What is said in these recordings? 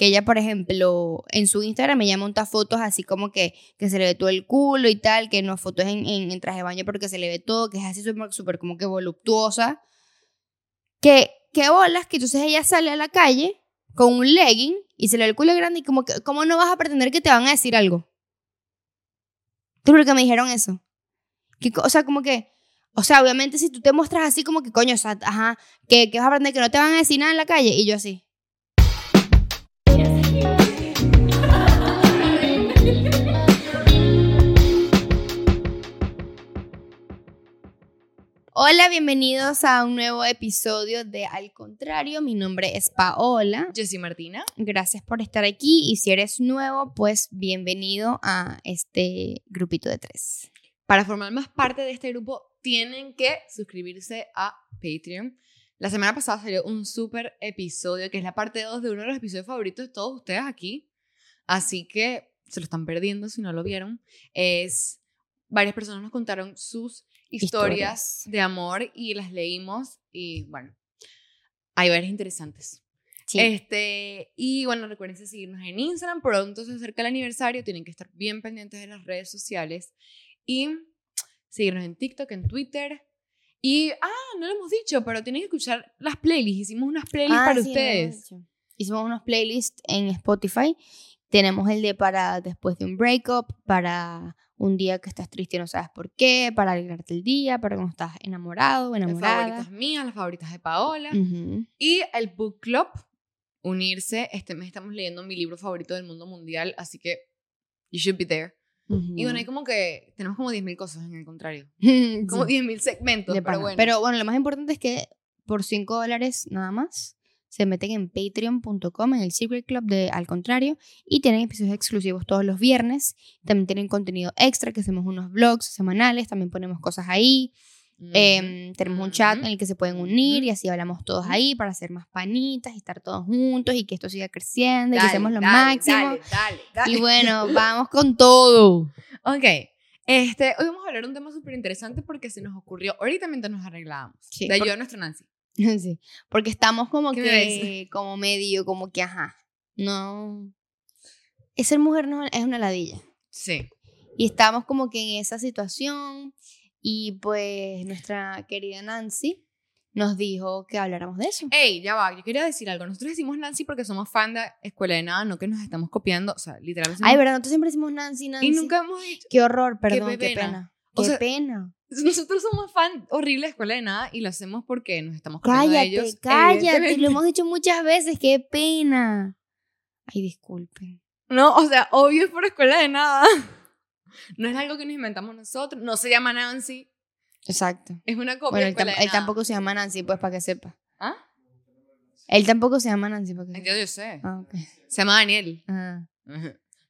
que ella, por ejemplo, en su Instagram ella monta fotos así como que, que se le ve todo el culo y tal, que no fotos en, en, traje de baño porque se le ve todo, que es así súper, súper como que voluptuosa. Que, que bolas, que entonces ella sale a la calle con un legging y se le ve el culo grande y como que, ¿cómo no vas a pretender que te van a decir algo? ¿Tú que me dijeron eso? Que, o sea, como que, o sea, obviamente si tú te muestras así como que, coño, o sea, ajá, que, que vas a aprender que no te van a decir nada en la calle y yo así. Hola, bienvenidos a un nuevo episodio de Al Contrario. Mi nombre es Paola. Yo soy Martina. Gracias por estar aquí y si eres nuevo, pues bienvenido a este grupito de tres. Para formar más parte de este grupo, tienen que suscribirse a Patreon. La semana pasada salió un súper episodio que es la parte 2 de uno de los episodios favoritos de todos ustedes aquí. Así que se lo están perdiendo si no lo vieron. Es varias personas nos contaron sus historias, de amor y las leímos y bueno, hay varias interesantes. Este, y bueno, recuerden seguirnos en Instagram, pronto se acerca el aniversario, tienen que estar bien pendientes de las redes sociales y seguirnos en TikTok, en Twitter. Y, ah, no lo hemos dicho, pero tienen que escuchar las playlists. Hicimos unas playlists ah, para ustedes. Hicimos unos playlists en Spotify. Tenemos el de para después de un breakup, para un día que estás triste y no sabes por qué, para alegrarte el día, para cuando estás enamorado enamorada. Las favoritas mías, las favoritas de Paola. Y el book club, unirse. Este mes estamos leyendo mi libro favorito del mundo mundial, así que you should be there. Y bueno, hay como que tenemos como 10.000 cosas en el contrario. Como 10.000 segmentos, pero bueno. Pero bueno, lo más importante es que por 5 dólares nada más se meten en patreon.com, en el Secret Club de Al Contrario, y tienen episodios exclusivos todos los viernes. También tienen contenido extra, que hacemos unos vlogs semanales, también ponemos cosas ahí. Em, tenemos un chat en el que se pueden unir y así hablamos todos ahí para hacer más panitas y estar todos juntos y que esto siga creciendo y que hacemos lo máximo. Y bueno, vamos con todo. Ok. Este, hoy vamos a hablar de un tema súper interesante porque se nos ocurrió ahorita mientras nos arreglábamos. Sí, de ayuda a nuestro Nancy. Sí, porque estamos como que, como medio, como que, ajá, no. Ser mujer no es una ladilla. Sí. Y estamos como que en esa situación y pues nuestra querida Nancy nos dijo que habláramos de eso. Ey, ya va, yo quería decir algo. Nosotros decimos Nancy porque somos fan de Escuela de Nada, no que nos estamos copiando, o sea, literalmente. Ay, verdad, nosotros siempre decimos Nancy, Nancy. Y nunca hemos dicho. Qué horror, perdón, qué, pena. Qué pena. Nosotros somos fan horrible de Escuela de Nada y lo hacemos porque nos estamos copiando cállate, de ellos. Cállate, lo hemos dicho muchas veces, qué pena. Ay, disculpen. No, o sea, obvio es por Escuela de Nada. No es algo que nos inventamos nosotros. No se llama Nancy. Exacto. Es una copia bueno, él, él tampoco se llama Nancy, pues, para que sepa. ¿Ah? Él tampoco se llama Nancy, para que Yo, yo sé. Ah, okay. Se llama Daniel. Ah.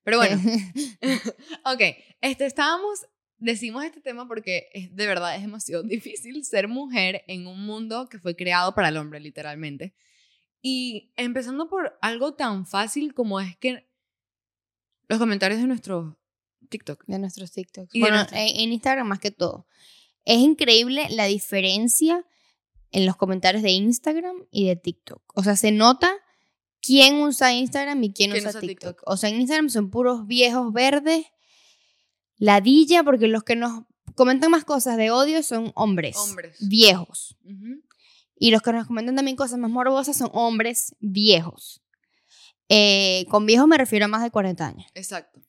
Pero bueno. ok, este, estábamos decimos este tema porque es, de verdad es demasiado difícil ser mujer en un mundo que fue creado para el hombre, literalmente. Y empezando por algo tan fácil como es que los comentarios de nuestros TikTok. De nuestros TikToks. bueno, en Instagram más que todo. Es increíble la diferencia en los comentarios de Instagram y de TikTok. O sea, se nota quién usa Instagram y quién, usa, TikTok? O sea, en Instagram son puros viejos verdes ladilla, porque los que nos comentan más cosas de odio son hombres, hombres. viejos. Y los que nos comentan también cosas más morbosas son hombres viejos. Eh, con viejos me refiero a más de 40 años. Exacto.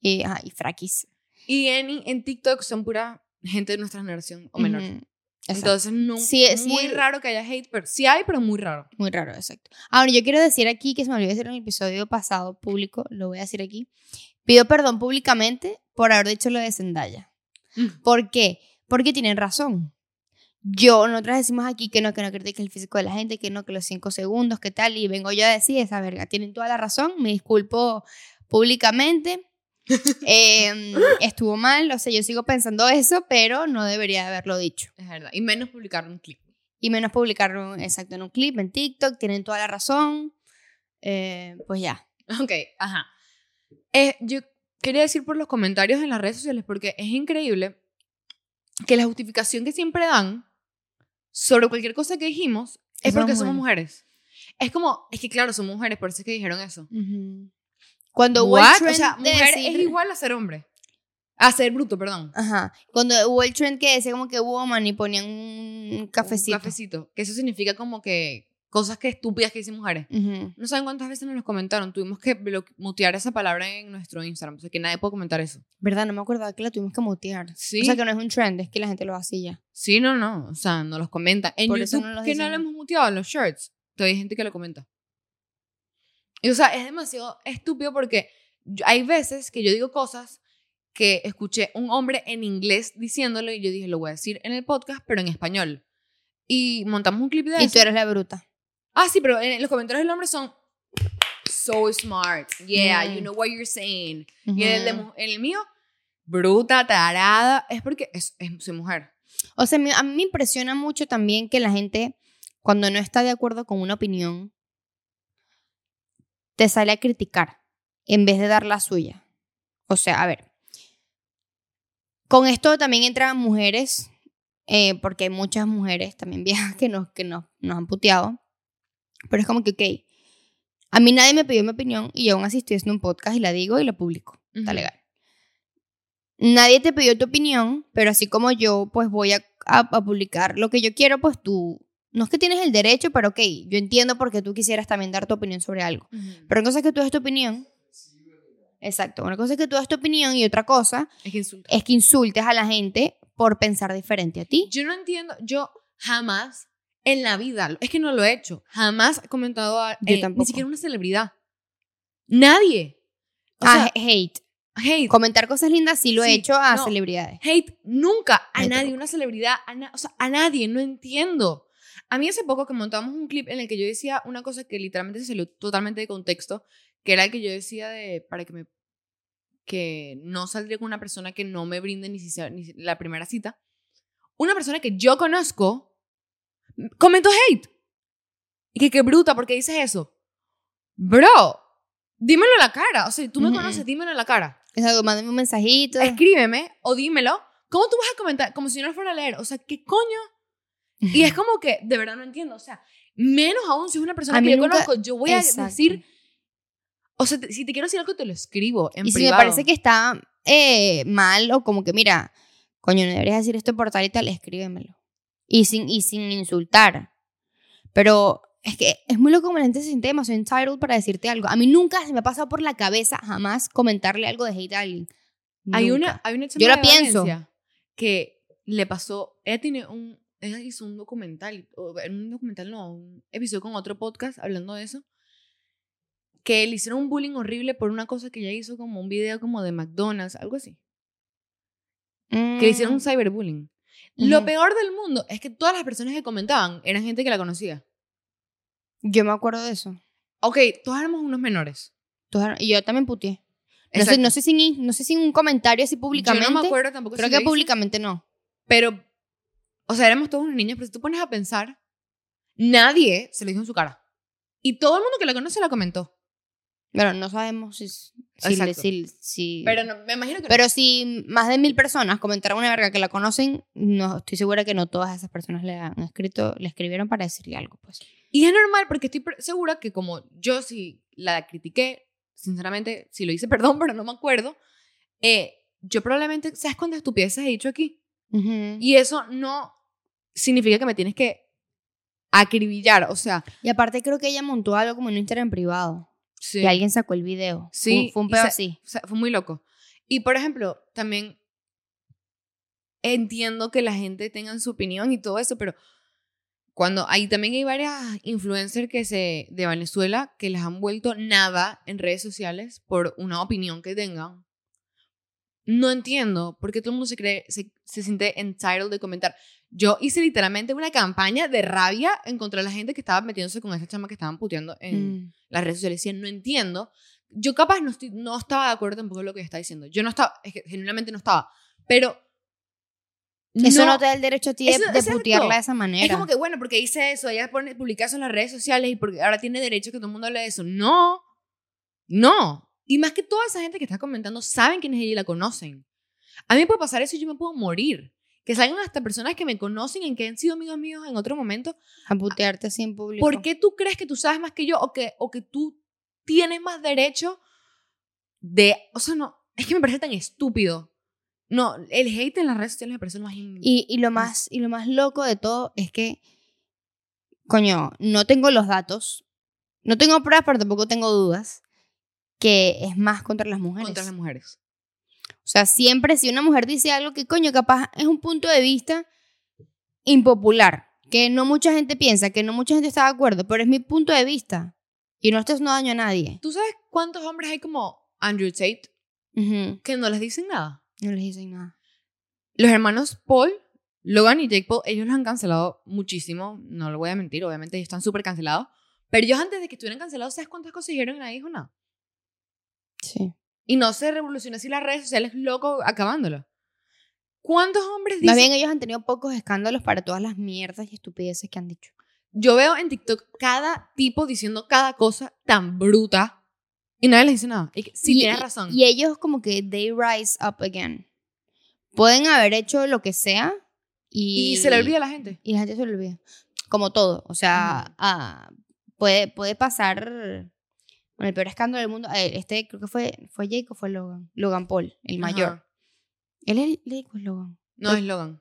Y, ah, y fraquis. Y en, en TikTok son pura gente de nuestra generación o menor. Entonces, no, sí, es muy raro que haya hate, pero sí hay, pero muy raro. Muy raro, exacto. Ahora, yo quiero decir aquí, que se me olvidó decir en el episodio pasado público, lo voy a decir aquí. Pido perdón públicamente por haber dicho lo de Zendaya. Mm. ¿Por qué? Porque tienen razón. Yo, nosotros decimos aquí que no, que no critique el físico de la gente, que no, que los cinco segundos, que tal, y vengo yo a decir esa verga. Tienen toda la razón, me disculpo públicamente. Em, estuvo mal, o sea, yo sigo pensando eso, pero no debería haberlo dicho. Es verdad, y menos publicarlo en un clip. Y menos publicarlo, exacto, en un clip, en TikTok, tienen toda la razón. Eh, pues ya. Ok, ajá. Eh, yo quería decir por los comentarios en las redes sociales, porque es increíble que la justificación que siempre dan sobre cualquier cosa que dijimos es porque somos mujeres. Es como, es que claro, son mujeres, por eso es que dijeron eso. Ujú. Cuando hubo el trend O sea, de mujer decir- es igual a ser hombre. A ser bruto, perdón. Ajá. Cuando hubo el trend que decía como que woman y ponían un cafecito. Un cafecito. Que eso significa como que cosas que estúpidas que dicen mujeres. Ujú. No saben cuántas veces nos los comentaron. Tuvimos que mutear esa palabra en nuestro Instagram. O sea, que nadie puede comentar eso. ¿Verdad? No me acordaba que la tuvimos que mutear. Sí. O sea, que no es un trend, es que la gente lo hace y ya. Sí, no, no. O sea, no los comentan. En Por eso YouTube, no los que no lo hemos muteado en los shirts. Todavía hay gente que lo comenta. Y, o sea, es demasiado estúpido porque yo- hay veces que yo digo cosas que escuché un hombre en inglés diciéndolo y yo dije, lo voy a decir en el podcast, pero en español. Y montamos un clip de Y eso. tú eres la bruta. Ah, sí, pero en los comentarios del hombre son so smart. Yeah, Mm. you know what you're saying. Y en el, de en el mío, bruta, tarada. Es porque es, es- soy mujer. O sea, a mí me impresiona mucho también que la gente, cuando no está de acuerdo con una opinión, te sale a criticar en vez de dar la suya. O sea, a ver. Con esto también entran mujeres, eh, porque hay muchas mujeres también viejas que, nos, que nos, nos han puteado. Pero es como que, ok, a mí nadie me pidió mi opinión y yo aún así estoy haciendo un podcast y la digo y la publico. Está Ujú. legal. Nadie te pidió tu opinión, pero así como yo, pues voy a, a- a publicar lo que yo quiero, pues tú, no es que tienes el derecho, pero ok, yo entiendo porque tú quisieras también dar tu opinión sobre algo. Ujú. Pero una cosa es que tú des tu opinión. Exacto, una cosa es que tú des tu opinión y otra cosa Es que insulta. es que insultes a la gente por pensar diferente a ti. Yo no entiendo, yo jamás en la vida, es que no lo he hecho, jamás he comentado a Yo eh, tampoco. ni siquiera una celebridad. Nadie. O ah, sea, hate. hate. Comentar cosas lindas sí lo he Sí, hecho a no. celebridades. Hate nunca a nadie, una celebridad, a na- o sea, a nadie, no entiendo. A mí hace poco que montamos un clip en el que yo decía una cosa que literalmente se salió totalmente de contexto, que era el que yo decía de, para que me, que no saldría con una persona que no me brinde ni, si sea- ni la primera cita. Una persona que yo conozco comentó hate. Y que qué bruta, porque dices eso? Bro, dímelo en la cara. O sea, tú me conoces, dímelo en la cara Exacto, mándame un mensajito. escríbeme o dímelo. ¿Cómo tú vas a comentar? Como si no lo fuera a leer. O sea, ¿qué coño? Y es como que, de verdad no entiendo. O sea, menos aún si es una persona A que yo nunca- conozco, yo voy a Exacto. decir. O sea, te- si te quiero decir algo, te lo escribo en y si me privado. parece que está eh, mal o como que, mira, coño, no deberías decir esto por tal y tal, escríbemelo. Y sin, y sin insultar. Pero es que es muy loco como la gente se siente demasiado entitled para decirte algo. A mí nunca se me ha pasado por la cabeza jamás comentarle algo de hate a alguien. Hay una, hay una Yo la pienso. Valencia que le pasó. Ella tiene un. Ella hizo un documental. Un documental, no, un episodio con otro podcast hablando de eso. Que le hicieron un bullying horrible por una cosa que ella hizo, como un video como de McDonald's, algo así. que le hicieron un Cyberbullying. Lo peor del mundo es que todas las personas que comentaban eran gente que la conocía. Yo me acuerdo de eso. Ok, todos éramos unos menores. Y yo también puteé. No sé, no, sé sin, no sé sin un comentario así públicamente. Yo no me acuerdo tampoco Creo si que públicamente no. Pero, o sea, éramos todos unos niños, pero si tú pones a pensar, nadie se lo dijo en su cara. Y todo el mundo que la conoce la comentó. Pero no sabemos si... si, Exacto. si, si- Pero no, me imagino que no. Pero si más de mil personas comentaron una verga que la conocen, no estoy segura que no todas esas personas le han escrito, le escribieron para decirle algo, pues. Y es normal porque estoy segura que como yo sí la critiqué, sinceramente, si lo hice, perdón, pero no me acuerdo, eh, yo probablemente, ¿sabes cuántas estupideces he dicho aquí? Y, Y eso no significa que me tienes que acribillar, o sea, y aparte creo que ella montó algo como en un Instagram privado. Sí, Y alguien sacó el video. Sí, Fue, un y pedo así. o sea, fue muy loco. Y por ejemplo, también entiendo que la gente tenga su opinión y todo eso, pero cuando ahí también hay varias influencers que se de Venezuela que les han vuelto nada en redes sociales por una opinión que tengan. No entiendo por qué todo el mundo se cree se, se siente entitled de comentar. Yo hice literalmente una campaña de rabia en contra de la gente que estaba metiéndose con esa chama que estaban puteando en, Mm. las redes sociales decían, no entiendo. Yo capaz no, estoy, no estaba de acuerdo tampoco con lo que está diciendo. Yo no estaba, es que genuinamente no estaba. Pero... Eso no, te da el derecho a ti de, Eso- de exacto. putearla de esa manera. Es como que, bueno, porque hice eso, ella pone, publica eso en las redes sociales y porque ahora tiene derecho a que todo el mundo hable de eso. No, no. Y más que toda esa gente que está comentando saben quién es ella y la conocen. A mí me puede pasar eso y yo me puedo morir. Que salgan hasta personas que me conocen y que han sido amigos míos en otro momento. A putearte así en público. ¿Por qué tú crees que tú sabes más que yo o que, o que tú tienes más derecho de... O sea, no, es que me parece tan estúpido. No, el hate en las redes sociales me parece lo más... Y, y lo más, y lo más loco de todo es que, coño, no tengo los datos, no tengo pruebas, pero tampoco tengo dudas, que es más contra las mujeres. contra las mujeres. O sea, siempre si una mujer dice algo que, coño, capaz es un punto de vista impopular, que no mucha gente piensa, que no mucha gente está de acuerdo, pero es mi punto de vista. Y no estás no daño a nadie. ¿Tú sabes cuántos hombres hay como Andrew Tate Ujú. que no les dicen nada? No les dicen nada. Los hermanos Paul, Logan y Jake Paul, ellos los han cancelado muchísimo. No lo voy a mentir, obviamente ellos están súper cancelados. Pero ellos antes de que estuvieran cancelados, ¿sabes cuántas cosas dijeron y nadie dijo nada? Sí. Y no se revolucionó así las redes sociales, loco, acabándolo. ¿Cuántos hombres dicen? Más bien ellos han tenido pocos escándalos para todas las mierdas y estupideces que han dicho. Yo veo en TikTok cada tipo diciendo cada cosa tan bruta y nadie les dice nada. Y que, sí, Y- tienes razón. Y ellos como que they rise up again. Pueden haber hecho lo que sea y, y se le olvida a la gente. Y la gente se le olvida. Como todo. O sea, ah, puede, puede pasar con el peor escándalo del mundo. eh, Este creo que fue, fue Jake o fue Logan. Logan Paul, el mayor. Ajá. Él es Jake o es Logan. No es Logan.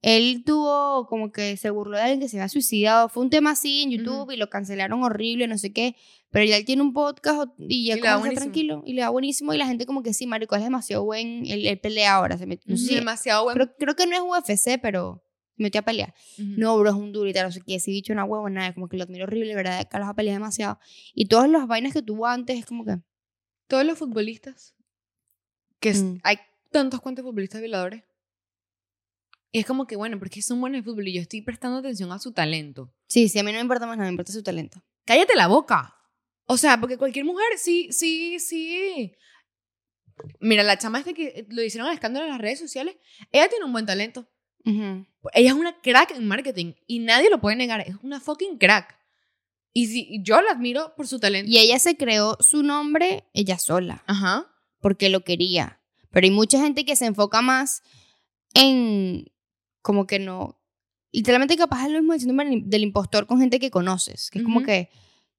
Él tuvo como que se burló de alguien que se había suicidado. Fue un tema así en YouTube y lo cancelaron horrible, no sé qué. Pero ya él tiene un podcast y ya Y como está tranquilo y le da buenísimo. Y la gente como que sí, marico, es demasiado buen. Él, él pelea ahora. Se no sé Demasiado bueno. creo, creo que no es UFC, pero se metió a pelear. No, bro, es un tal, no sé qué. Ese bicho una huevo, nada. Como que lo admiro horrible, ¿verdad? Carlos ha peleado demasiado. Y todas las vainas que tuvo antes es como que... Todos los futbolistas, que es- Mm. hay tantos cuantos futbolistas violadores. Y es como que, bueno, porque son buenos en fútbol y yo estoy prestando atención a su talento. Sí, sí, a mí no me importa más nada, me importa su talento. cállate la boca. O sea, porque cualquier mujer, sí, sí, sí. Mira, la chama esta que lo hicieron al escándalo en las redes sociales, ella tiene un buen talento. Ujú. Ella es una crack en marketing y nadie lo puede negar. Es una fucking crack. Y y yo la admiro por su talento. Y ella se creó su nombre ella sola, Ajá. porque lo quería. Pero hay mucha gente que se enfoca más en como que no... Literalmente capaz es lo mismo diciendo del impostor con gente que conoces, que es como Ujú. que,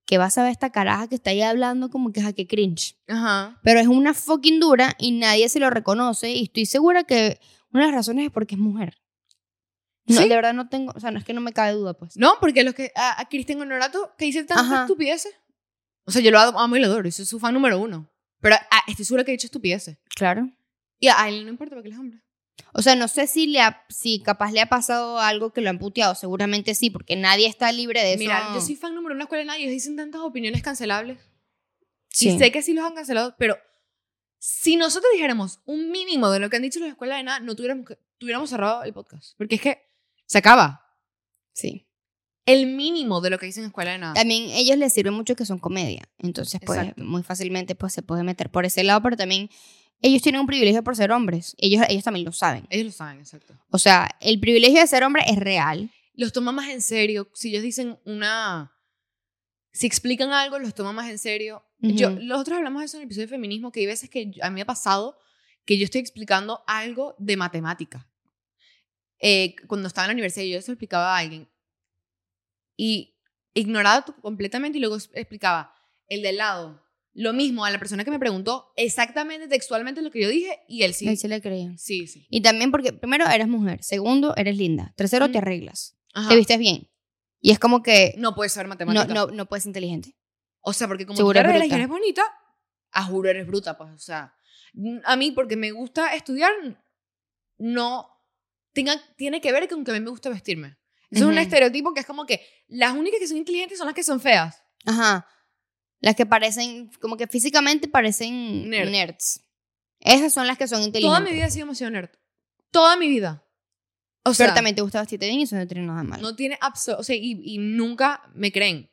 que vas a ver esta caraja que está ahí hablando como que es que cringe. Ajá. Pero es una fucking dura y nadie se lo reconoce y estoy segura que una de las razones es porque es mujer. No, Sí. de verdad no tengo, o sea, no es que no me cabe duda, pues. No, porque los que. A, a Cristian Honorato, que dice tantas estupideces. O sea, yo lo amo y lo adoro. Soy su fan número uno. Pero ah, estoy segura que he dicho estupideces. Claro. Y a él no importa porque él es hombre. O sea, no sé si le ha, si capaz le ha pasado algo que lo han puteado, seguramente sí, porque nadie está libre de eso. Mira, yo soy fan número uno de la escuela de nadie. Ellos dicen tantas opiniones cancelables. Sí. Y sé que sí los han cancelado, pero si nosotros dijéramos un mínimo de lo que han dicho las escuelas de nada, no tuviéramos, que- tuviéramos cerrado el podcast. Porque es que se acaba. Sí. El mínimo de lo que dicen escuela de nada. También ellos les sirve mucho que son comedia, entonces pues Exacto. muy fácilmente pues se puede meter por ese lado, pero también ellos tienen un privilegio por ser hombres, ellos, ellos también lo saben. Ellos lo saben, exacto. O sea, el privilegio de ser hombre es real. Los toman más en serio. Si ellos dicen una... Si explican algo, los toman más en serio. Yo, Ujú. nosotros hablamos de eso en el episodio de feminismo, que hay veces que yo- a mí me ha pasado que yo estoy explicando algo de matemática. Eh, cuando estaba en la universidad, yo se lo explicaba a alguien. Y ignoraba completamente y luego explicaba el del lado. Lo mismo a la persona que me preguntó exactamente textualmente lo que yo dije y él sí. Ahí se le creían. Sí, sí. Y también porque, primero, eres mujer. Segundo, eres linda. Tercero, te Ujú. arreglas. Ajá. Te vistes bien. Y es como que No puedes saber no, matemática. no, no puedes ser inteligente. O sea, porque como Seguro tú te arreglas y eres bonita, a juro eres bruta, pues. O sea, a mí, porque me gusta estudiar, no tenga, tiene que ver con que a mí me gusta vestirme. Eso es un estereotipo que es como que las únicas que son inteligentes son las que son feas. Ajá. Las que parecen, como que físicamente parecen Nerd. nerds. Esas son las que son inteligentes. Toda mi vida he sido demasiado nerd. Toda mi vida. O sea, Pero también te gusta vestirte bien y eso no tiene nada malo. no tiene absoluto. O sea, y, y nunca me creen.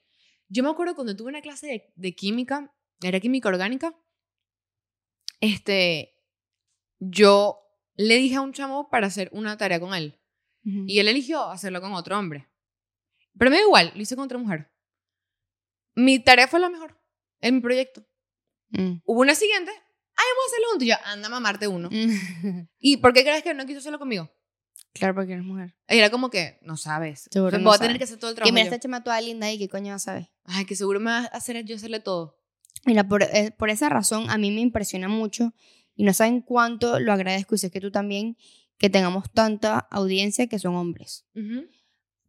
Yo me acuerdo cuando tuve una clase de, de química, era química orgánica, este, yo le dije a un chamo para hacer una tarea con él. Ujú. Y él eligió hacerlo con otro hombre. Pero me da igual, lo hice con otra mujer. Mi tarea fue la mejor en mi proyecto. Mm. Hubo una siguiente, ay, vamos a hacerlo juntos. Y yo, anda a mamarte uno. Mm. ¿Y por qué crees que no quiso hacerlo conmigo? Claro, porque eres mujer. Y era como que, no sabes. Seguro Voy no a tener que hacer todo el Que trabajo. mira, yo. esta chama toda linda y qué coño vas a saber. Ay, que seguro me va a hacer yo hacerle todo. Mira, por, eh, por esa razón a mí me impresiona mucho y no saben cuánto lo agradezco y sé que tú también, que tengamos tanta audiencia que son hombres. Ujú.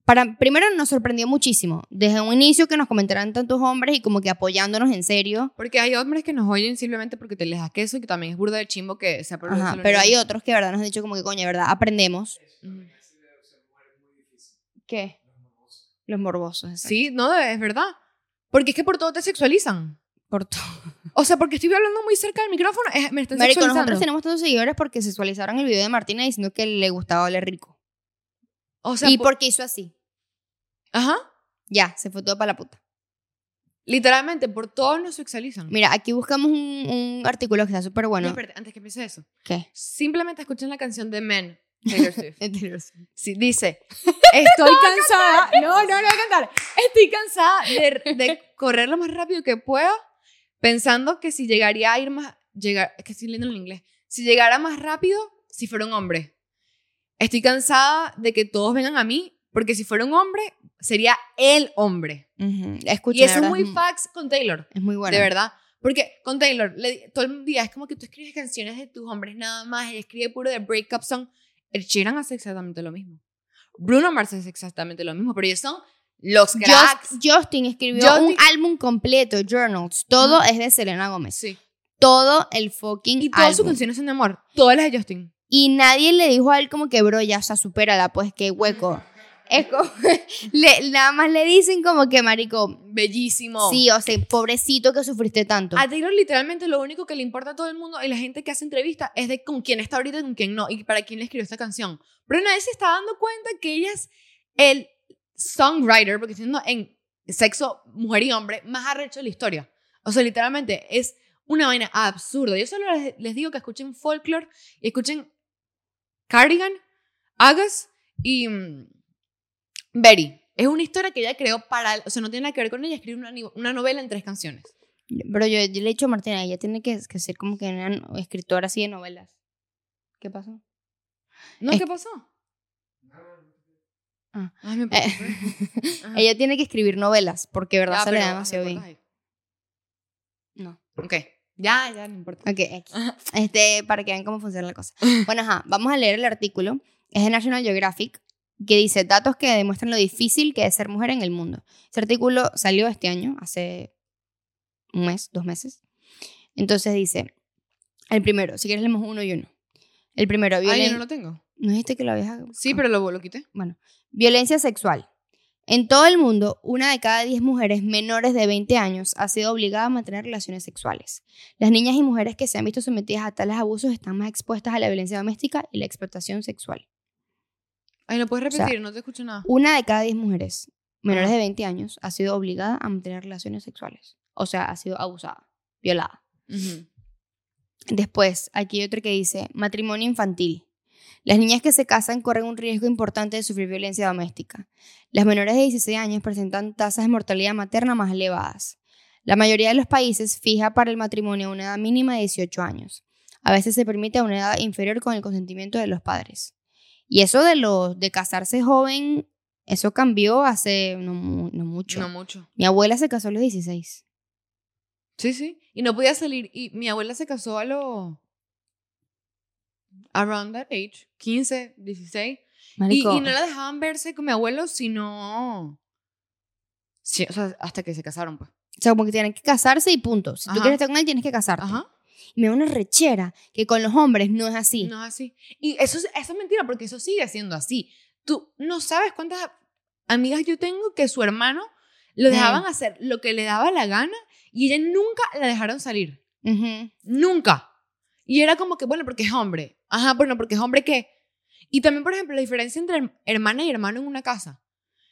Para, primero nos sorprendió muchísimo, desde un inicio que nos comentaran tantos hombres y como que apoyándonos en serio. Porque hay hombres que nos oyen simplemente porque te les da queso y que también es burda de chimbo que se Ajá, pero hay otros que verdad nos han dicho como que coño, verdad, aprendemos. ¿Qué? Los morbosos. exacto. Sí, no, es verdad. Porque es que por todo te sexualizan. Por todo. O sea, porque estoy hablando muy cerca del micrófono, es- me están Marico, sexualizando. nosotros tenemos tantos seguidores porque sexualizaron el video de Martina diciendo que le gustaba oler rico. O sea, y por- porque hizo así. Ajá. Ya, se fue todo para la puta. Literalmente, por todo nos sexualizan. Mira, aquí buscamos un, un artículo que está súper No, bueno. espérate, antes que empiece eso. ¿Qué? Simplemente escuchen la canción de Men. Taylor Swift. Sí, dice, estoy cansada. No, no, no voy a cantar. Estoy cansada de, de correr lo más rápido que pueda, pensando que si llegaría a ir más, llegar, es que estoy leyendo en inglés, si llegara más rápido, si fuera un hombre. Estoy cansada de que todos vengan a mí, porque si fuera un hombre, sería el hombre. ujú, escucha, y eso es muy fax con Taylor. Es muy bueno. De verdad. Porque con Taylor, le- todo el día es como que tú escribes canciones de tus hombres nada más, ella escribe puro de breakup song. El Sheeran hace exactamente lo mismo. Bruno Mars hace exactamente lo mismo, pero ellos son los cracks. Just- Justin escribió Justin- un álbum completo, Journals. Todo es de Selena Gómez. Sí. Todo el fucking Y todas sus álbum. canciones son de amor. Todas las de Justin. Y nadie le dijo a él como que, bro, ya, o sea, supérala, pues, qué hueco. Es como, le- nada más le dicen como que, marico, Bellísimo. sí, o sea, pobrecito que sufriste tanto. A Taylor literalmente lo único que le importa a todo el mundo y la gente que hace entrevistas es de con quién está ahorita y con quién no y para quién le escribió esta canción. Pero nadie se está dando cuenta que ella es el songwriter, porque siendo en sexo mujer y hombre, más arrecho de la historia. O sea, literalmente es una vaina absurda. Yo solo les, digo que escuchen Folklore y escuchen Cardigan, Agas y mm, Betty. Es una historia que ella creó para... O sea, no tiene nada que ver con ella. Escribe una, una novela en tres canciones. Pero yo, yo le he dicho a Martina, ella tiene que, que ser como que una escritora así de novelas. ¿Qué pasó? ¿No? Es- ¿Qué pasó? Ah. Ay, me Eh, ella tiene que escribir novelas, porque de verdad Ya, se le da pero, demasiado bien. No. Ok. Ya, ya, no importa. Ok, este, para que vean cómo funciona la cosa. Bueno, ajá, vamos a leer el artículo. Es de National Geographic, que dice datos que demuestran lo difícil que es ser mujer en el mundo. Ese artículo salió este año, hace un mes, dos meses. Entonces dice, el primero, si quieres leemos uno y uno. El primero, Ah, yo no lo tengo. ¿No dijiste que lo habías Sí, pero lo, lo quité. Bueno, violencia sexual. En todo el mundo, una de cada diez mujeres menores de 20 años ha sido obligada a mantener relaciones sexuales. Las niñas y mujeres que se han visto sometidas a tales abusos están más expuestas a la violencia doméstica y la explotación sexual. Ay, ¿lo puedes sea, repetir? no te escucho nada. Una de cada diez mujeres menores Ajá. de 20 años ha sido obligada a mantener relaciones sexuales. O sea, ha sido abusada, violada. Después, aquí hay otro que dice matrimonio infantil. Las niñas que se casan corren un riesgo importante de sufrir violencia doméstica. Las menores de 16 años presentan tasas de mortalidad materna más elevadas. La mayoría de los países fija para el matrimonio una edad mínima de 18 años. A veces se permite una edad inferior con el consentimiento de los padres. Y eso de los de casarse joven, eso cambió hace no, no mucho. No mucho. Mi abuela se casó a los 16. Sí, sí. Y no podía salir. Y mi abuela se casó a los... Around that age. 15, 16. Y, y no la dejaban verse con mi abuelo, sino... Sí, o sea, hasta que se casaron, pues. o sea, como que tienen que casarse y punto. Si tú Ajá. quieres estar con él, tienes que casarte. Ajá. Y me da una rechera que con los hombres no es así. No es así. Y eso, es- eso es mentira, porque eso sigue siendo así. Tú no sabes cuántas amigas yo tengo que su hermano lo dejaban hacer lo que le daba la gana y ella nunca la dejaron salir. Ujú. Nunca. Y era como que, bueno, porque es hombre. Ajá, bueno, porque es hombre, ¿qué? Y también, por ejemplo, la diferencia entre herm- hermana y hermano en una casa.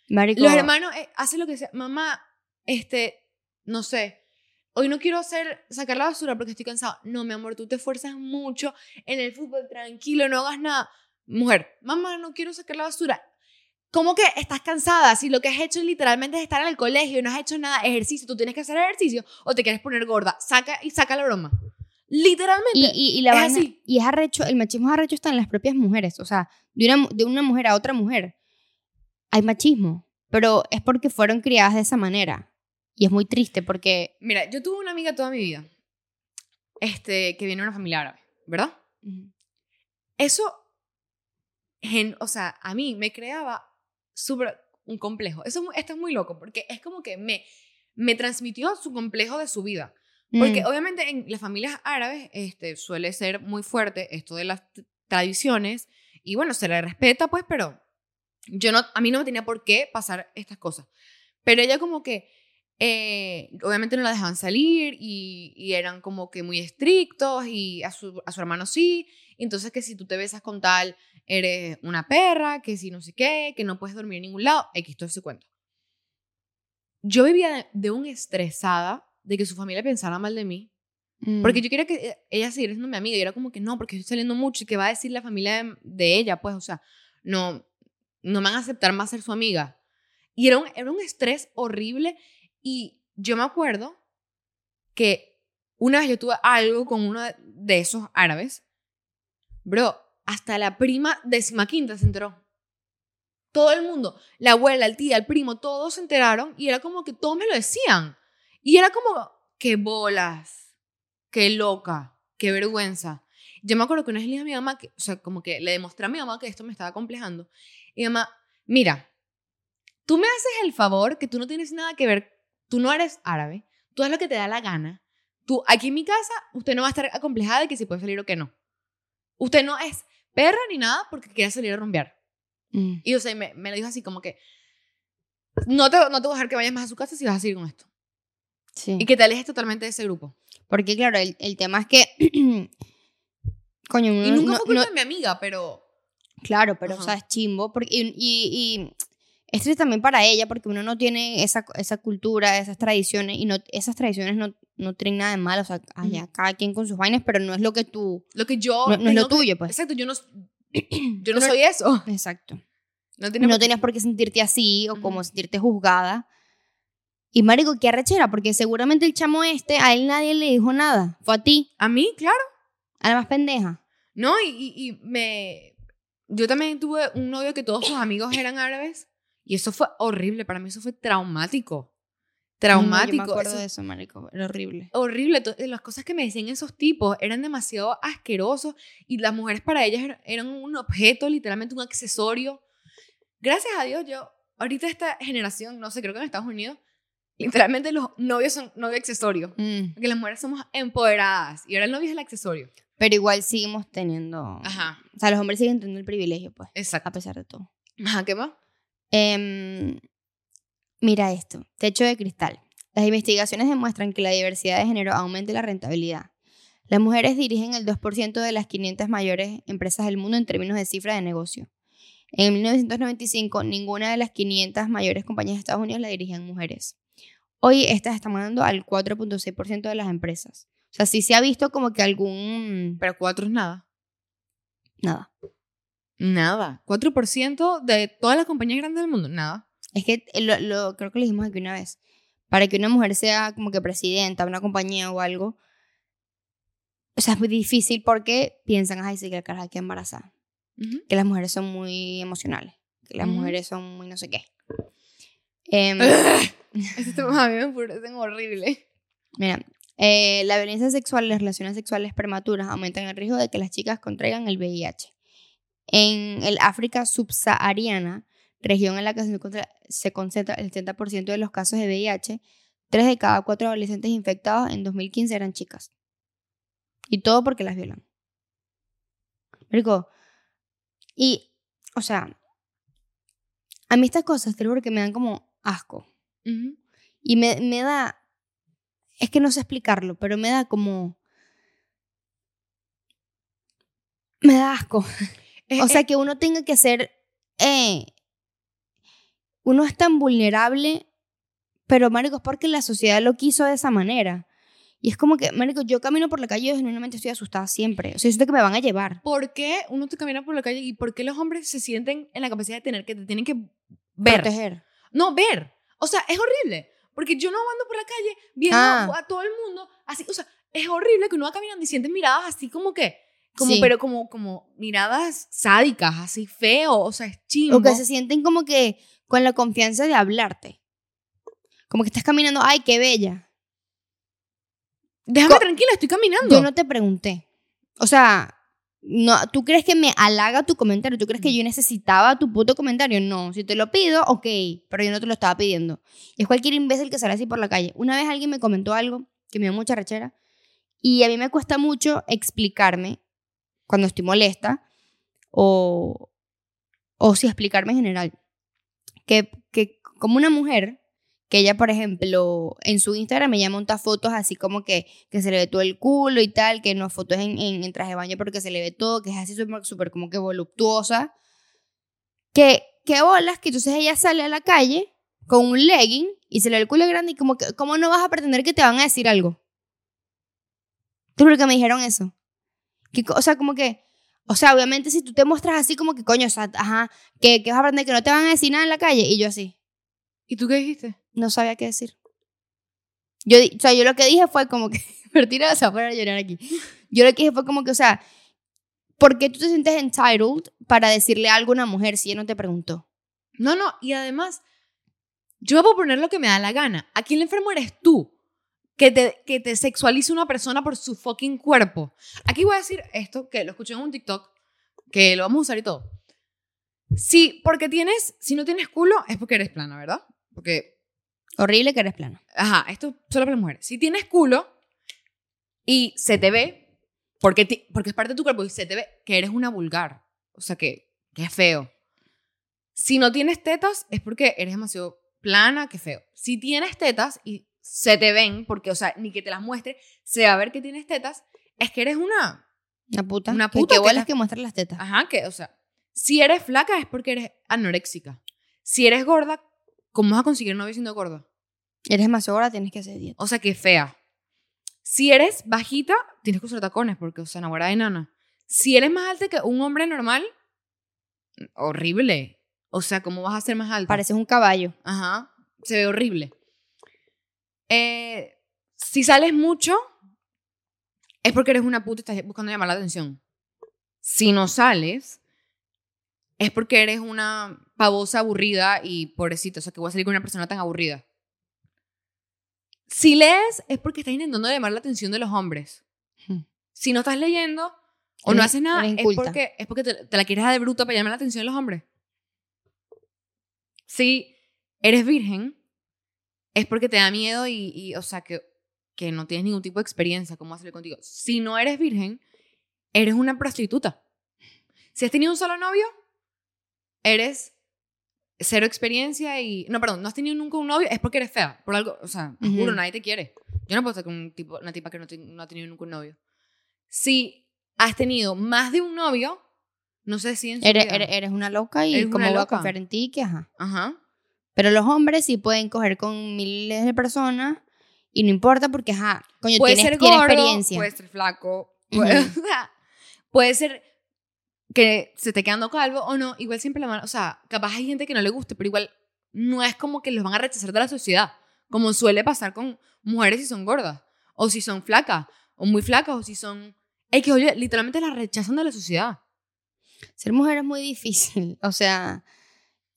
Marico, Los hermanos eh, hacen lo que sea. Mamá, este, no sé, hoy no quiero hacer, sacar la basura porque estoy cansado. No, mi amor, tú te esfuerzas mucho en el fútbol, tranquilo, no hagas nada. Mujer, mamá, no quiero sacar la basura. ¿Cómo que estás cansada? Si lo que has hecho literalmente es estar en el colegio y no has hecho nada, ejercicio, tú tienes que hacer ejercicio o te quieres poner gorda. Saca y saca la broma. Literalmente. Y, y, y la Es vaina- así. y es arrecho, el machismo arrecho está en las propias mujeres. O sea, de una, de una mujer a otra mujer hay machismo. Pero es porque fueron criadas de esa manera. Y es muy triste porque. Mira, yo tuve una amiga toda mi vida. Este, que viene de una familia árabe, ¿verdad? Eso, gen- o sea, a mí me creaba súper un complejo. Eso, esto es muy loco, porque es como que me, me transmitió su complejo de su vida. Porque Mm. obviamente en las familias árabes este, suele ser muy fuerte esto de las tradiciones y bueno, se le respeta pues, pero yo no, a mí no me tenía por qué pasar estas cosas. Pero ella como que, eh, obviamente no la dejaban salir y, y eran como que muy estrictos y a su, a su hermano sí. Entonces que si tú te besas con tal, eres una perra, que si no sé qué, que no puedes dormir en ningún lado, X, todo ese cuento. Yo vivía de, de un estresada de que su familia pensara mal de mí. Mm. Porque yo quería que eh, ella siguiera siendo mi amiga y era como que no, porque estoy saliendo mucho y que va a decir la familia de, de ella, pues, o sea, no, no me van a aceptar más ser su amiga. Y era un, era un estrés horrible y yo me acuerdo que una vez yo tuve algo con uno de, de esos árabes, bro, hasta la prima décima quinta se enteró. Todo el mundo, la abuela, el tía, el primo, todos se enteraron y era como que todos me lo decían. Y era como, qué bolas, qué loca, qué vergüenza. Yo me acuerdo que una vez le dije a mi mamá, que, o sea, como que le demostré a mi mamá que esto me estaba complejando. Y mi mamá, mira, tú me haces el favor que tú no tienes nada que ver, tú no eres árabe, tú haz lo que te da la gana. Tú, aquí en mi casa, usted no va a estar acomplejada de que si puede salir o que no. Usted no es perra ni nada porque quiere salir a rumbear. Mm. Y o sea, me, me lo dijo así como que, no te, no te voy a dejar que vayas más a su casa si vas a seguir con esto. Sí. Y que te alejes totalmente de ese grupo. Porque, claro, el, el tema es que. Coño, Y uno nunca no- fue culpa no- de mi amiga, pero... Claro, pero, o Ajá. sea, es chimbo. Porque, y, y, y es triste también para ella, porque uno no tiene esa, esa cultura, esas tradiciones, y no, esas tradiciones no, no tienen nada de malo. O sea, allá, cada quien con sus vainas, pero no es lo que tú. Lo que yo... No- no es lo que- tuyo, pues. Exacto, yo no, yo no soy eso. Exacto. No no por- tenías por qué sentirte así o como Ujú. sentirte juzgada. Y marico, qué arrechera, porque seguramente el chamo este, a él nadie le dijo nada. Fue a ti, A mí, claro. a la más pendeja. No, y, y, y me... Yo también tuve un novio que todos sus amigos eran árabes. Y eso fue horrible. Para mí eso fue traumático. Traumático. No, yo me acuerdo eso- de eso, marico. Era horrible. horrible. Las cosas que me decían esos tipos eran demasiado asquerosos y las mujeres para ellas era- eran un objeto, literalmente un accesorio. Gracias a Dios, yo, ahorita esta generación, no sé, creo que en Estados Unidos, literalmente los novios son novio accesorio. Mm. Porque las mujeres somos empoderadas y ahora el novio es el accesorio. Pero igual seguimos teniendo... Ajá, O sea, los hombres siguen teniendo el privilegio, pues, a exacto. pesar de todo. Ajá, ¿qué más? Em, mira esto, techo de cristal. Las investigaciones demuestran que la diversidad de género aumenta la rentabilidad. Las mujeres dirigen el 2% de las 500 mayores empresas del mundo en términos de cifra de negocio. En 1995, ninguna de las 500 mayores compañías de Estados Unidos la dirigían mujeres. Hoy estas están mandando al 4.6% de las empresas. O sea, sí se ha visto como que algún... Pero cuatro es nada. Nada. Nada. 4% de todas las compañías grandes del mundo. Nada. Es que eh, lo, lo- creo que lo dijimos aquí una vez. Para que una mujer sea como que presidenta de una compañía o algo, o sea, es muy difícil porque piensan, ay, sí, que la cara queda embarazada. Ujú. Que las mujeres son muy emocionales. Que las mujeres son muy no sé qué. Em, Esos temas a mí me parecen horribles. mira, eh, la violencia sexual y las relaciones sexuales prematuras aumentan el riesgo de que las chicas contraigan el VIH. En el África subsahariana, región en la que se concentra, el 70% de los casos de VIH, tres de cada cuatro adolescentes infectados en 2015 eran chicas. Y todo porque las violan. Marico, y, o sea, a mí estas cosas, te que me dan como asco. Y me, me da, es que no sé explicarlo, pero me da como... Me da asco. O sea, es- que uno tenga que ser... eh, uno es tan vulnerable, pero, marico, es porque la sociedad lo quiso de esa manera. Y es como que, marico, yo camino por la calle y genuinamente estoy asustada siempre. O sea, yo siento que me van a llevar. ¿Por qué uno te camina por la calle y por qué los hombres se sienten en la capacidad de tener que te tienen que ver? Proteger. No, ver. O sea, es horrible. Porque yo no ando por la calle viendo Ah. a todo el mundo así. O sea, es horrible que uno va caminando y sientes miradas así como que, como, Sí. pero como, como miradas sádicas, así feo, o sea, es chimbo. O que se sienten como que con la confianza de hablarte. Como que estás caminando, ay, qué bella. Déjame Co- tranquila, estoy caminando. Yo no te pregunté. O sea, no, ¿tú crees que me halaga tu comentario? ¿Tú crees que yo necesitaba tu puto comentario? No, si te lo pido, ok, pero yo no te lo estaba pidiendo. Es cualquier imbécil que sale así por la calle. Una vez alguien me comentó algo que me dio mucha rechera y a mí me cuesta mucho explicarme cuando estoy molesta o, o sí explicarme en general. Que, que como una mujer, que ella, por ejemplo, en su Instagram ella monta fotos así como que, que se le ve todo el culo y tal, que no fotos en, en, traje de baño porque se le ve todo, que es así súper como que voluptuosa. Que, que bolas, que entonces ella sale a la calle con un legging y se le ve el culo grande y como que, ¿cómo no vas a pretender que te van a decir algo? Tú lo que me dijeron eso. Que, o sea, como que, o sea, obviamente si tú te muestras así como que, coño, o sea, ajá, que, que vas a aprender que no te van a decir nada en la calle y yo así ¿Y tú qué dijiste? no sabía qué decir. Yo, o sea, yo lo que dije fue como que, Bertina se va a poner a llorar aquí. Yo lo que dije fue como que, o sea, ¿por qué tú te sientes entitled para decirle algo a una mujer si ella no te preguntó? No, no, y además, yo puedo poner lo que me da la gana. Aquí el enfermo eres tú. Que te, que te sexualice una persona por su fucking cuerpo. Aquí voy a decir esto, que lo escuché en un TikTok, que lo vamos a usar y todo. Sí, porque tienes, si no tienes culo, es porque eres plana, ¿verdad? Porque, Horrible que eres plano. ajá, esto solo para las mujeres. Si tienes culo y se te ve, porque, ti- porque es parte de tu cuerpo y se te ve que eres una vulgar. O sea, que, que es feo. Si no tienes tetas, es porque eres demasiado plana, que feo. Si tienes tetas y se te ven, porque, o sea, ni que te las muestre, se va a ver que tienes tetas, es que eres una. Una puta. Una puta Que, que la- que muestran las tetas. Ajá, que, o sea, si eres flaca es porque eres anoréxica. Si eres gorda, ¿cómo vas a conseguir novio siendo gorda? Eres demasiado gorda, tienes que hacer dieta. O sea, que fea. Si eres bajita, tienes que usar tacones porque, o sea, enamorada de nana. Si eres más alta que un hombre normal, horrible. O sea, ¿cómo vas a ser más alta? Pareces un caballo. Ajá, se ve horrible. Eh, si sales mucho, es porque eres una puta y estás buscando llamar la atención. Si no sales, es porque eres una pavosa aburrida y pobrecita, o sea, que voy a salir con una persona tan aburrida. Si lees, es porque estás intentando llamar la atención de los hombres. Hmm. Si no estás leyendo o no haces nada, es porque, es porque te, te la quieres dar de bruta para llamar la atención de los hombres. Si eres virgen, es porque te da miedo y, y, o sea, que, que no tienes ningún tipo de experiencia, ¿cómo hacerlo contigo? Si no eres virgen, eres una prostituta. Si has tenido un solo novio, eres cero experiencia y... No, perdón, no has tenido nunca un novio, es porque eres fea. Por algo, o sea, te juro, Ujú. nadie te quiere. Yo no puedo estar con un tipo, una tipa que no, te- no ha tenido nunca un novio. Si has tenido más de un novio, no sé si en su Eres, vida- eres, eres una loca y una voy a loca. confiar en ti que ajá. Ajá. Pero los hombres sí pueden coger con miles de personas y no importa porque, ajá, coño, puede tienes, ser gordo, experiencia. puede ser flaco, puede, o sea, puede ser que se esté quedando calvo o no, igual siempre la mano, o sea, capaz hay gente que no le guste, pero igual no es como que los van a rechazar de la sociedad, como suele pasar con mujeres si son gordas, o si son flacas, o muy flacas, o si son... Es que, oye, literalmente las rechazan de la sociedad. Ser mujer es muy difícil. O sea,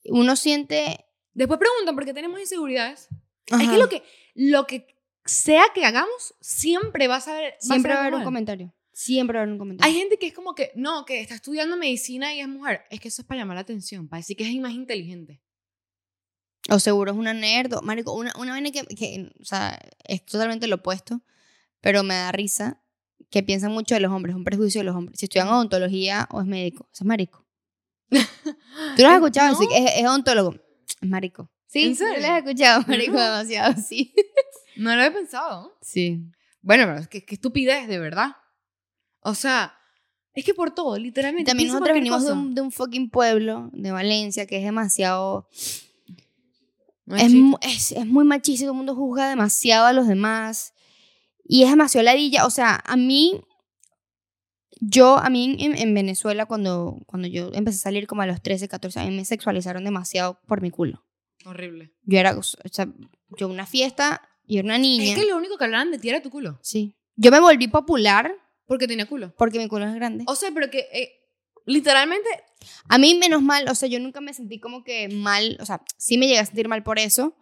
uno siente... Después preguntan por qué tenemos inseguridades. Es Ajá, que lo que, lo que sea que hagamos, siempre vas a ver... siempre va a haber un comentario. Siempre va a haber un comentario. Hay gente que es como que, no, que está estudiando medicina y es mujer. Es que eso es para llamar la atención, para decir que es más inteligente. O seguro es una nerd. o- Marico, una, una vaina que, que, o sea, es totalmente lo opuesto, pero me da risa que piensan mucho de los hombres, un prejuicio de los hombres. Si estudian odontología o es médico, eso es marico. ¿Tú lo has escuchado? No. Es, es odontólogo. Es marico. Sí, ¿En sí, lo has escuchado, marico, No. demasiado, sí. No lo he pensado. Sí. Bueno, pero es que, que estupidez, de verdad. O sea, es que por todo, literalmente. También nosotros venimos de un, de un fucking pueblo, de Valencia, que es demasiado... Es, es, es muy machista, todo el mundo juzga demasiado a los demás. Y es demasiado ladilla. O sea, a mí, yo, a mí en, en Venezuela, cuando, cuando yo empecé a salir como a los 13, 14 años, me sexualizaron demasiado por mi culo. Horrible. Yo era, o sea, yo una fiesta, yo era una niña. Es que lo único que hablaban de ti era tu culo. Sí. Yo me volví popular Porque tenía culo. porque mi culo es grande. O sea, pero que eh, literalmente. A mí menos mal, o sea, yo nunca me sentí como que mal, o sea, sí me llegué a sentir mal por eso,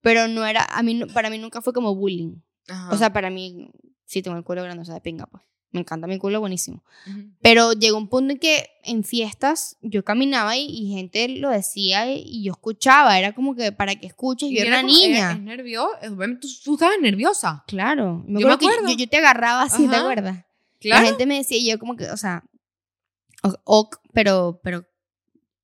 pero no era, a mí, para mí nunca fue como bullying. Ajá. O sea, para mí, sí tengo el culo grande, o sea, de pinga, pues. Me encanta mi culo, buenísimo. Ujú. Pero llegó un punto en que en fiestas yo caminaba y, y gente lo decía y, y yo escuchaba. Era como que para que escuches, yo Y era una como- niña. Es, nerviosa. Tú, tú estabas nerviosa. Claro. Me Yo me acuerdo que acuerdo. yo, yo te agarraba así, ¿te Ajá. acuerdas? Claro. La gente me decía y yo como que, o sea, o- ok, pero, pero,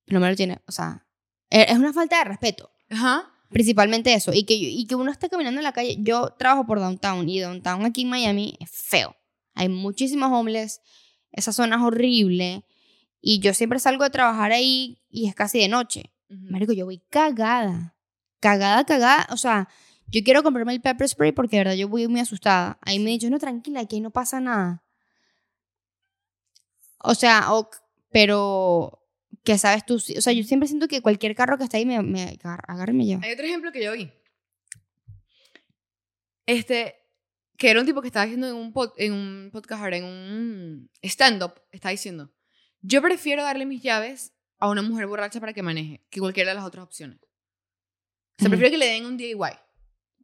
no me lo tiene, o sea, e- es una falta de respeto. Ajá. Principalmente eso. Y que, y que uno esté caminando en la calle. Yo trabajo por downtown y downtown aquí en Miami es feo. Hay muchísimos homeless. Esa zona es horrible. Y yo siempre salgo de trabajar ahí y es casi de noche. Ujú. Marico, yo voy cagada. Cagada, cagada. O sea, yo quiero comprarme el pepper spray porque de verdad yo voy muy asustada. Ahí me dicho, no, tranquila, aquí no pasa nada. O sea, ok, pero que sabes tú, o sea, yo siempre siento que cualquier carro que está ahí me, me agarra, y me lleva. Hay otro ejemplo que yo vi. Este, que era un tipo que estaba diciendo en un, pod- en un podcast, ahora, en un stand-up, está diciendo, yo prefiero darle mis llaves a una mujer borracha para que maneje que cualquiera de las otras opciones. O sea, prefiero que le den un DIY.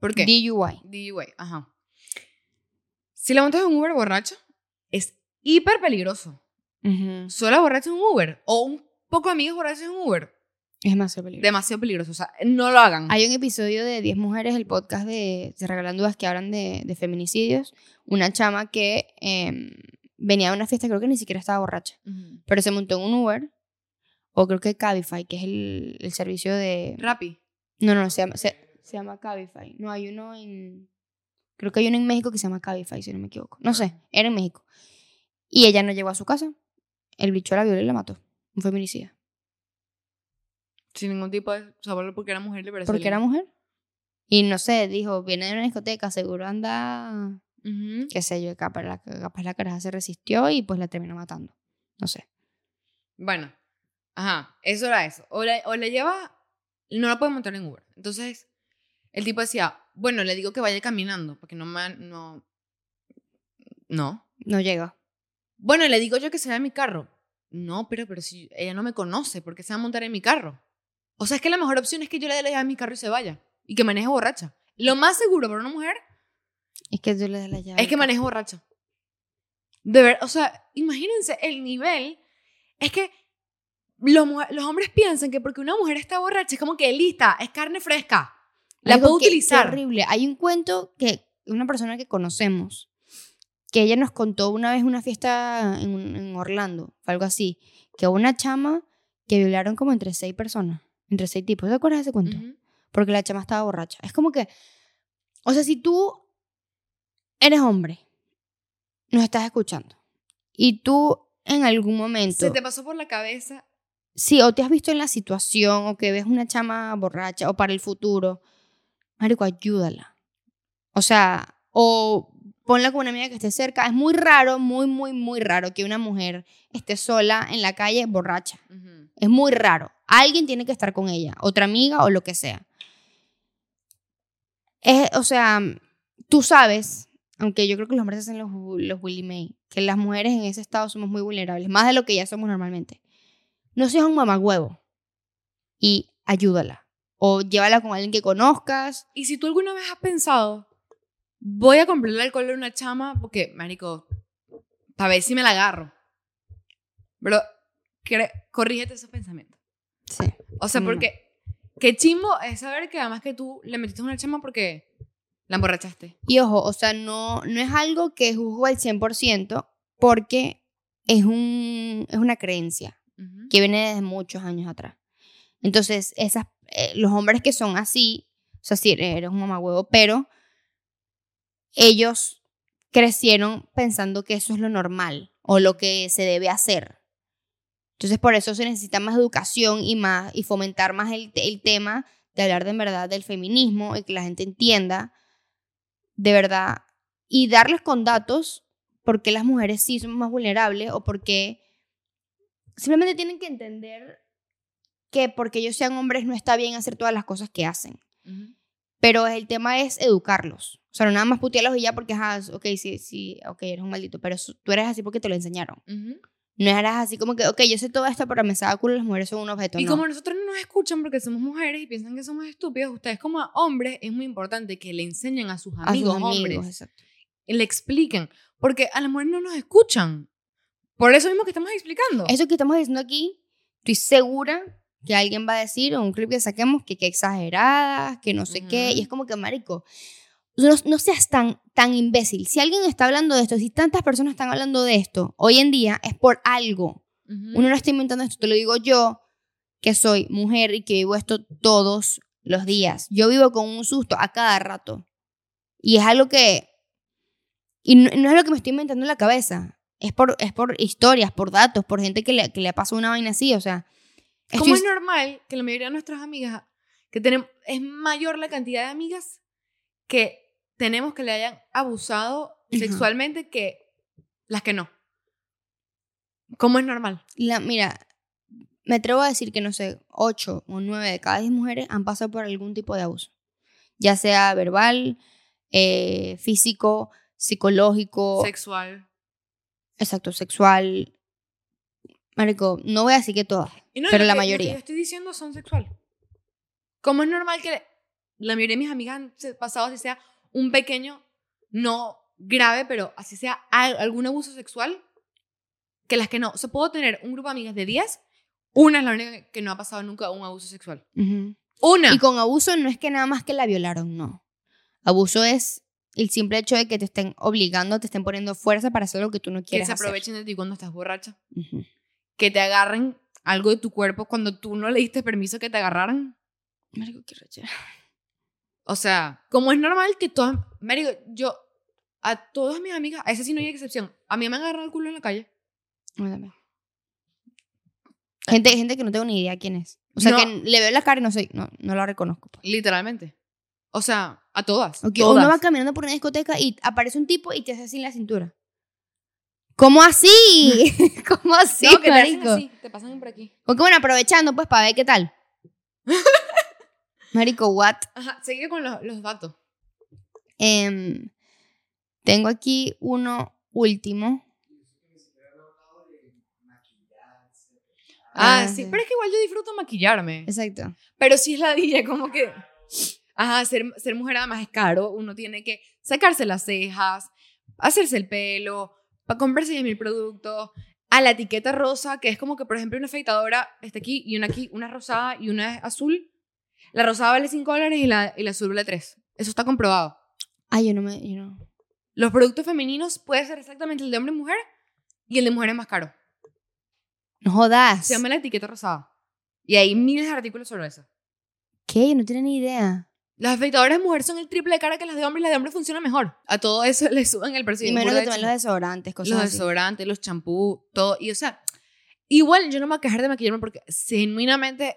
¿Por qué? DUI. DUI, ajá. Si la montas en un Uber borracho, es hiper peligroso. Sola borracha en un Uber o un poco de amigas borrachas en un Uber, Es demasiado peligroso. demasiado peligroso. O sea, no lo hagan. Hay un episodio de 10 mujeres, el podcast de Se Regalan Dudas, que hablan de, de feminicidios. Una chama que em, venía a una fiesta, creo que ni siquiera estaba borracha, Ujú. pero se montó en un Uber, o creo que Cabify, que es el, el servicio de... Rappi. No, no, se llama, se, se llama Cabify. No, hay uno en... Creo que hay uno en México que se llama Cabify, si no me equivoco. No sé, era en México. Y ella no llegó a su casa. El bicho la violó y la mató. Un feminicida. Sin ningún tipo de. O sea, porque era mujer le pareció Porque era mujer. Y no sé, dijo, viene de una discoteca, seguro anda, qué sé yo, capaz la, capaz la caraja se resistió y pues la terminó matando. No sé. Bueno, ajá, eso era eso. O la, o la lleva. No la puede montar en Uber. Entonces, el tipo decía, bueno, le digo que vaya caminando, porque no me. No. No. No llega. Bueno, le digo yo que se en mi carro. No, pero, pero si ella no me conoce, ¿por qué se va a montar en mi carro? O sea, es que la mejor opción es que yo le dé la llave a mi carro y se vaya. Y que maneje borracha. Lo más seguro para una mujer Es que tú le das la llave. es que maneje borracha. De ver, o sea, imagínense el nivel. Es que los, hombres piensan que porque una mujer está borracha es como que lista, es carne fresca. La Marico, puedo utilizar. horrible. Hay un cuento que una persona que conocemos, que ella nos contó una vez una fiesta en, Orlando, algo así, que hubo una chama que violaron como entre seis personas, entre seis tipos. ¿Te acuerdas de ese cuento? Porque la chama estaba borracha. Es como que, o sea, si tú eres hombre, nos estás escuchando, y tú en algún momento... Se te pasó por la cabeza. Sí, o te has visto en la situación, o que ves una chama borracha, o para el futuro, Marico, ayúdala. O sea, o ponla con una amiga que esté cerca. Es muy raro, muy, muy, muy raro que una mujer esté sola en la calle borracha. Es muy raro. Alguien tiene que estar con ella, otra amiga o lo que sea. Es, o sea, tú sabes, aunque yo creo que los hombres hacen los, los Willy May, que las mujeres en ese estado somos muy vulnerables, más de lo que ya somos normalmente. No seas un mamagüevo y ayúdala. O llévala con alguien que conozcas. Y si tú alguna vez has pensado, voy a comprarle alcohol a una chama porque, marico, para ver si me la agarro. Pero, corrígete esos pensamientos. Sí. O sea, porque qué chimbo es saber que además que tú le metiste a una chama porque la emborrachaste. Y ojo, o sea, no, no es algo que juzgo al 100% porque es, un, es una creencia que viene desde muchos años atrás. Entonces, esas, eh, los hombres que son así, o sea, sí, eres un mamagüevo, pero ellos crecieron pensando que eso es lo normal o lo que se debe hacer. Entonces, por eso se necesita más educación y, más, y fomentar más el, tema de hablar de verdad del feminismo y que la gente entienda de verdad y darles con datos por qué las mujeres sí son más vulnerables o por qué simplemente tienen que entender que porque ellos sean hombres no está bien hacer todas las cosas que hacen. Pero el tema es educarlos. O sea, no nada más putearlos y ya porque, ajá, ok, sí, sí, ok, eres un maldito, pero tú eres así porque te lo enseñaron. Ujú. No eras así como que, ok, yo sé todo esto, pero me saca culo las mujeres son un objeto. Y no. como nosotros no nos escuchan porque somos mujeres y piensan que somos estúpidos, ustedes como hombres es muy importante que le enseñen a sus A sus amigos, amigos, hombres, exacto. le expliquen, porque a las mujeres no nos escuchan. Por eso mismo que estamos explicando. Eso que estamos diciendo aquí, estoy segura que alguien va a decir en un clip que saquemos que qué exageradas, que no sé qué, y es como que, marico, no, no seas tan, tan imbécil. Si alguien está hablando de esto, si tantas personas están hablando de esto, hoy en día es por algo. Ujú. Uno no está inventando esto, te lo digo yo, que soy mujer y que vivo esto todos los días. Yo vivo con un susto a cada rato. Y es algo que... Y no, no es lo que me estoy inventando en la cabeza. Es por, es por historias, por datos, por gente que le, que le pasa una vaina así. O sea... ¿Cómo estoy- es normal que la mayoría de nuestras amigas, que tenemos, es mayor la cantidad de amigas que tenemos que le hayan abusado sexualmente que las que no? ¿Cómo es normal? la- mira, me atrevo a decir que, no sé, 8 o 9 de cada 10 mujeres han pasado por algún tipo de abuso. Ya sea verbal, eh, físico, psicológico. Sexual. Exacto, sexual. Marico, no voy a decir que todas. Y no, Pero lo la que- lo mayoría. que yo estoy diciendo son sexual. ¿Cómo es normal que la mayoría de mis amigas han se- pasado así sea un pequeño, no grave, pero así sea al- algún abuso sexual, que las que no? O sea, puedo tener un grupo de amigas de 10, una es la única que no ha pasado nunca un abuso sexual. Una. Y con abuso no es que nada más que la violaron, no. Abuso es el simple hecho de que te estén obligando, te estén poniendo fuerza para hacer lo que tú no que quieres se hacer. aprovechen de ti cuando estás borracha. Ujú. Que te agarren algo de tu cuerpo cuando tú no le diste permiso que te agarraran. Marico, qué rechera. O sea, como es normal que todas. Marico, yo. A todas mis amigas, a esa sí no hay excepción. A mí me han agarrado el culo en la calle. Gente, gente que no tengo ni idea quién es. O sea, No. que le veo la cara y no sé, no, no la reconozco. pues. Literalmente. O sea, a todas. Ok, todas. Uno va caminando por una discoteca y aparece un tipo y te hace así en la cintura. ¿Cómo así? ¿Cómo así, no, que te marico? así, te pasan por aquí. Porque bueno, aprovechando pues para ver qué tal. Marico, what? Ajá, sigue con los, los datos. Em, tengo aquí uno último. Ah, Ah, sí. sí. Pero es que igual yo disfruto maquillarme. Exacto. Pero sí es la dilla, como que. Ajá, ser, ser mujer además es caro. Uno tiene que sacarse las cejas, hacerse el pelo, para comprarse 10 mil productos. A la etiqueta rosa, que es como que, por ejemplo, una afeitadora está aquí y una aquí, una rosada y una es azul. La rosada vale 5 dólares y la, y la azul vale 3. Eso está comprobado. Ay, yo no me. Yo no. Los productos femeninos puede ser exactamente el de hombre y mujer y el de mujer es más caro. No jodas. Se llama la etiqueta rosada. Y hay miles de artículos sobre eso. ¿Qué? Yo no tenía ni idea. Las afeitadoras de mujer son el triple de cara que las de hombre y las de hombre funcionan mejor. A todo eso le suben el precio. Y menos que también los desodorantes, cosas los así. desodorantes, los champús, todo. Y o sea, igual yo no me voy a quejar de maquillarme porque genuinamente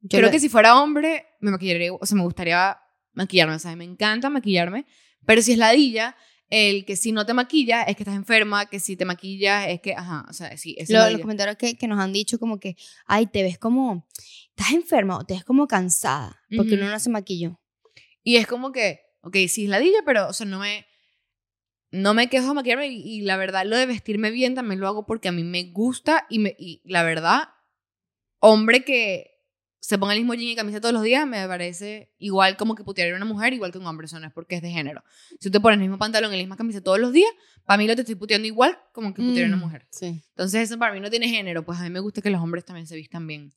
Yo creo lo- que si fuera hombre me maquillaría, o sea, me gustaría maquillarme, o sea, me encanta maquillarme, pero si es ladilla, el que si no te maquillas es que estás enferma, que si te maquillas es que, ajá, o sea, sí, eso es lo- los comentarios que, que nos han dicho como que, ay, te ves como, estás enferma o te ves como cansada, porque Ujú. uno no se maquilló. Y es como que, ok, sí es ladilla, pero, o sea, no me, no me quejo de maquillarme y, y la verdad, lo de vestirme bien también lo hago porque a mí me gusta y, me, y la verdad, hombre que se ponga el mismo jean y camisa todos los días me parece igual como que putear a una mujer igual que un hombre, eso no es porque es de género. Si tú te pones el mismo pantalón y la misma camisa todos los días, para mí lo te estoy puteando igual como que putear a una Mm, mujer. Sí. Entonces eso para mí no tiene género, pues a mí me gusta que los hombres también se vistan bien.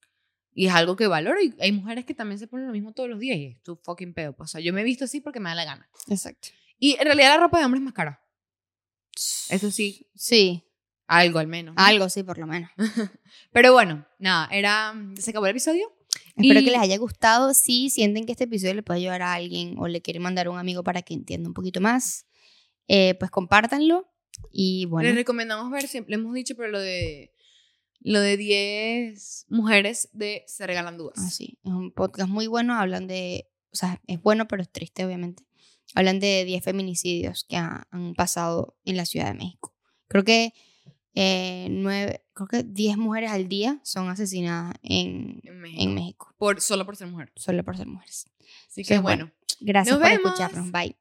Y es algo que valoro y hay mujeres que también se ponen lo mismo todos los días y es tu fucking pedo. pues. O sea, yo me he visto así porque me da la gana. Exacto. Y en realidad la ropa de hombre es más cara. Eso sí, Sí, algo al menos. ¿no? algo sí, por lo menos. Pero bueno, nada, era se acabó el episodio. Espero Y- que les haya gustado. Si sienten que este episodio le puede ayudar a alguien o le quieren mandar a un amigo para que entienda un poquito más, eh, pues compártanlo. Y bueno, Les recomendamos ver, siempre hemos dicho, pero lo de lo de 10 mujeres de Se Regalan Dudas. así, es un podcast muy bueno. Hablan de, o sea, es bueno, pero es triste, obviamente. Hablan de 10 feminicidios que ha- han pasado en la Ciudad de México. Creo que eh, nueve, creo que 10 mujeres al día son asesinadas en, En México. en México, Por, solo por ser mujer. solo por ser mujeres. Así que Entonces, bueno, bueno. Gracias Nos por vemos. escucharnos. Bye.